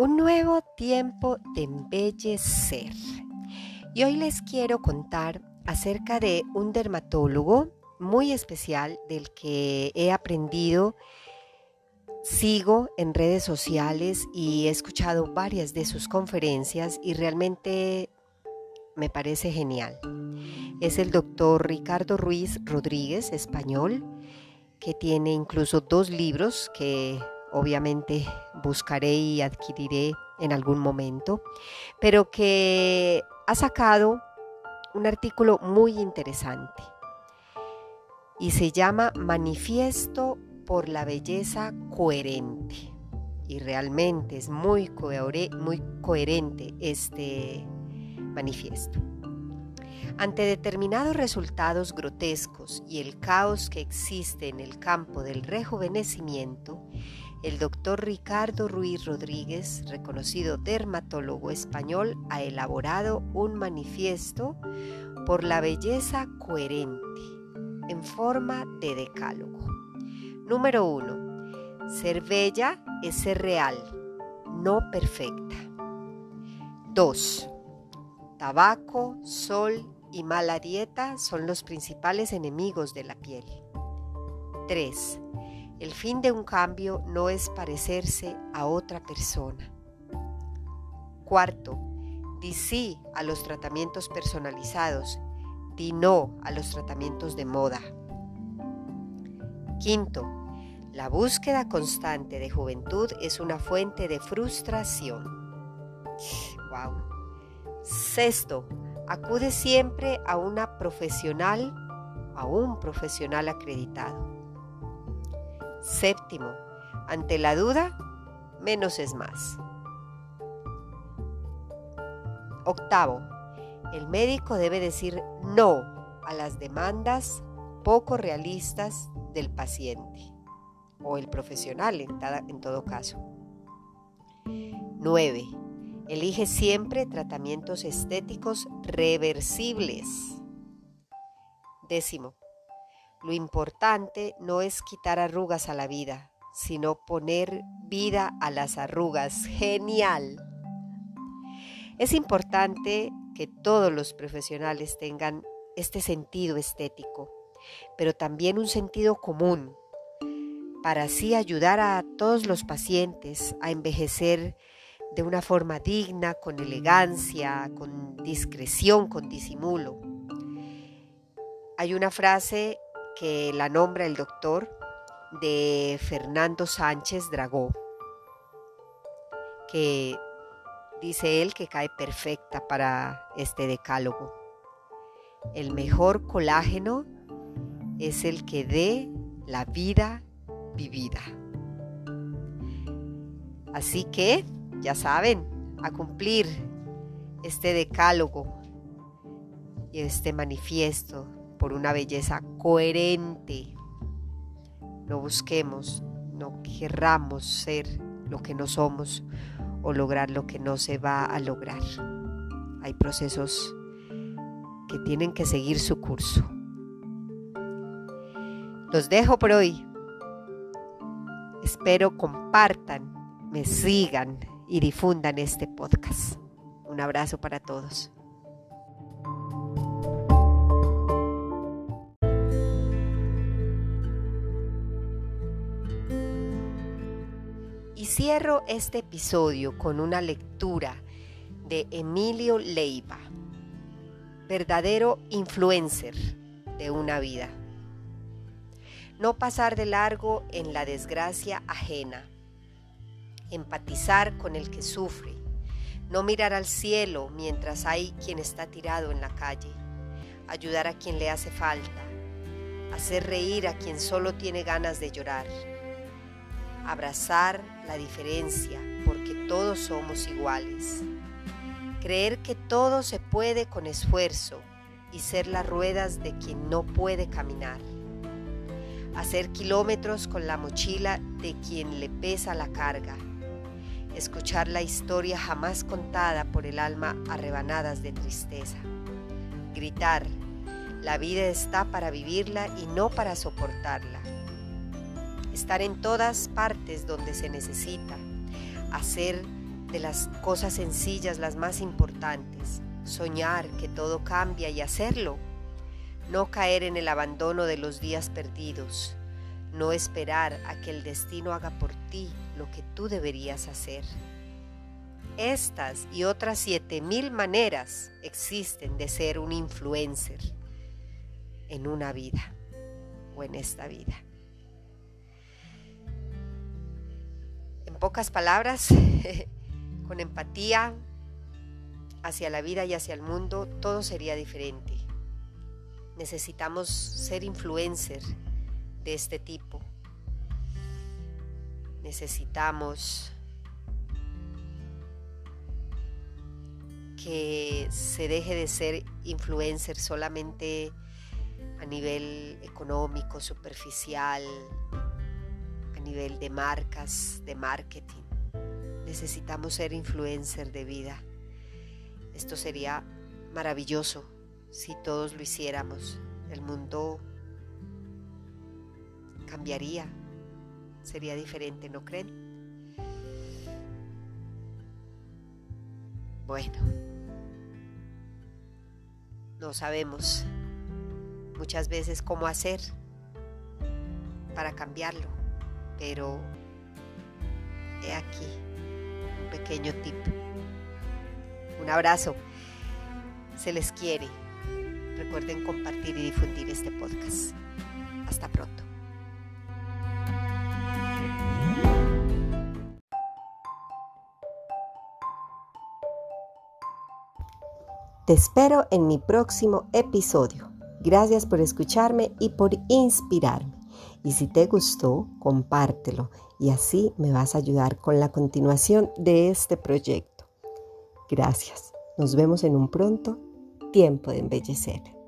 Un nuevo tiempo de embellecer. Y hoy les quiero contar acerca de un dermatólogo muy especial del que he aprendido, sigo en redes sociales y he escuchado varias de sus conferencias y realmente me parece genial. Es el doctor Ricardo Ruiz Rodríguez, español, que tiene incluso dos libros que obviamente buscaré y adquiriré en algún momento, pero que ha sacado un artículo muy interesante y se llama Manifiesto por la Belleza Coherente. Y realmente es muy, coherente este manifiesto. Ante determinados resultados grotescos y el caos que existe en el campo del rejuvenecimiento, el doctor Ricardo Ruiz Rodríguez, reconocido dermatólogo español, ha elaborado un manifiesto por la belleza coherente en forma de decálogo. Número 1. Ser bella es ser real, no perfecta. 2. Tabaco, sol y mala dieta son los principales enemigos de la piel. 3. El fin de un cambio no es parecerse a otra persona. Cuarto, di sí a los tratamientos personalizados, di no a los tratamientos de moda. Quinto, la búsqueda constante de juventud es una fuente de frustración. Wow. Sexto, acude siempre a una profesional, a un profesional acreditado. Séptimo, ante la duda, menos es más. Octavo, el médico debe decir no a las demandas poco realistas del paciente o el profesional en, todo caso. Nueve, Elige siempre tratamientos estéticos reversibles. Décimo, lo importante no es quitar arrugas a la vida, sino poner vida a las arrugas. Genial. Es importante que todos los profesionales tengan este sentido estético, pero también un sentido común, para así ayudar a todos los pacientes a envejecer de una forma digna, con elegancia, con discreción, con disimulo. Hay una frase que la nombra el doctor de Fernando Sánchez Dragó, que dice él que cae perfecta para este decálogo. El mejor colágeno es el que dé la vida vivida. Así que, ya saben, a cumplir este decálogo y este manifiesto por una belleza coherente. No busquemos, no querramos ser lo que no somos o lograr lo que no se va a lograr. Hay procesos que tienen que seguir su curso. Los dejo por hoy. Espero compartan, me sigan y difundan este podcast. Un abrazo para todos. Cierro este episodio con una lectura de Emilio Leiva, verdadero influencer de una vida. No pasar de largo en la desgracia ajena, empatizar con el que sufre, no mirar al cielo mientras hay quien está tirado en la calle, ayudar a quien le hace falta, hacer reír a quien solo tiene ganas de llorar abrazar la diferencia porque todos somos iguales, creer que todo se puede con esfuerzo y ser las ruedas de quien no puede caminar, hacer kilómetros con la mochila de quien le pesa la carga, escuchar la historia jamás contada por el alma a rebanadas de tristeza, gritar, la vida está para vivirla y no para soportarla. Estar en todas partes donde se necesita. Hacer de las cosas sencillas las más importantes. Soñar que todo cambia y hacerlo. No caer en el abandono de los días perdidos. No esperar a que el destino haga por ti lo que tú deberías hacer. Estas y otras siete mil maneras existen de ser un influencer en una vida o en esta vida. Pocas palabras, con empatía hacia la vida y hacia el mundo, todo sería diferente. Necesitamos ser influencer de este tipo. Necesitamos que se deje de ser influencer solamente a nivel económico, superficial, nivel de marcas, de marketing. Necesitamos ser influencer de vida. Esto sería maravilloso si todos lo hiciéramos. El mundo cambiaría, sería diferente, ¿no creen? Bueno, no sabemos muchas veces cómo hacer para cambiarlo, pero he aquí un pequeño tip. Un abrazo, se les quiere. Recuerden compartir y difundir este podcast. Hasta pronto. Te espero en mi próximo episodio. Gracias por escucharme y por inspirarme. Y si te gustó, compártelo y así me vas a ayudar con la continuación de este proyecto. Gracias. Nos vemos en un pronto tiempo de embellecer.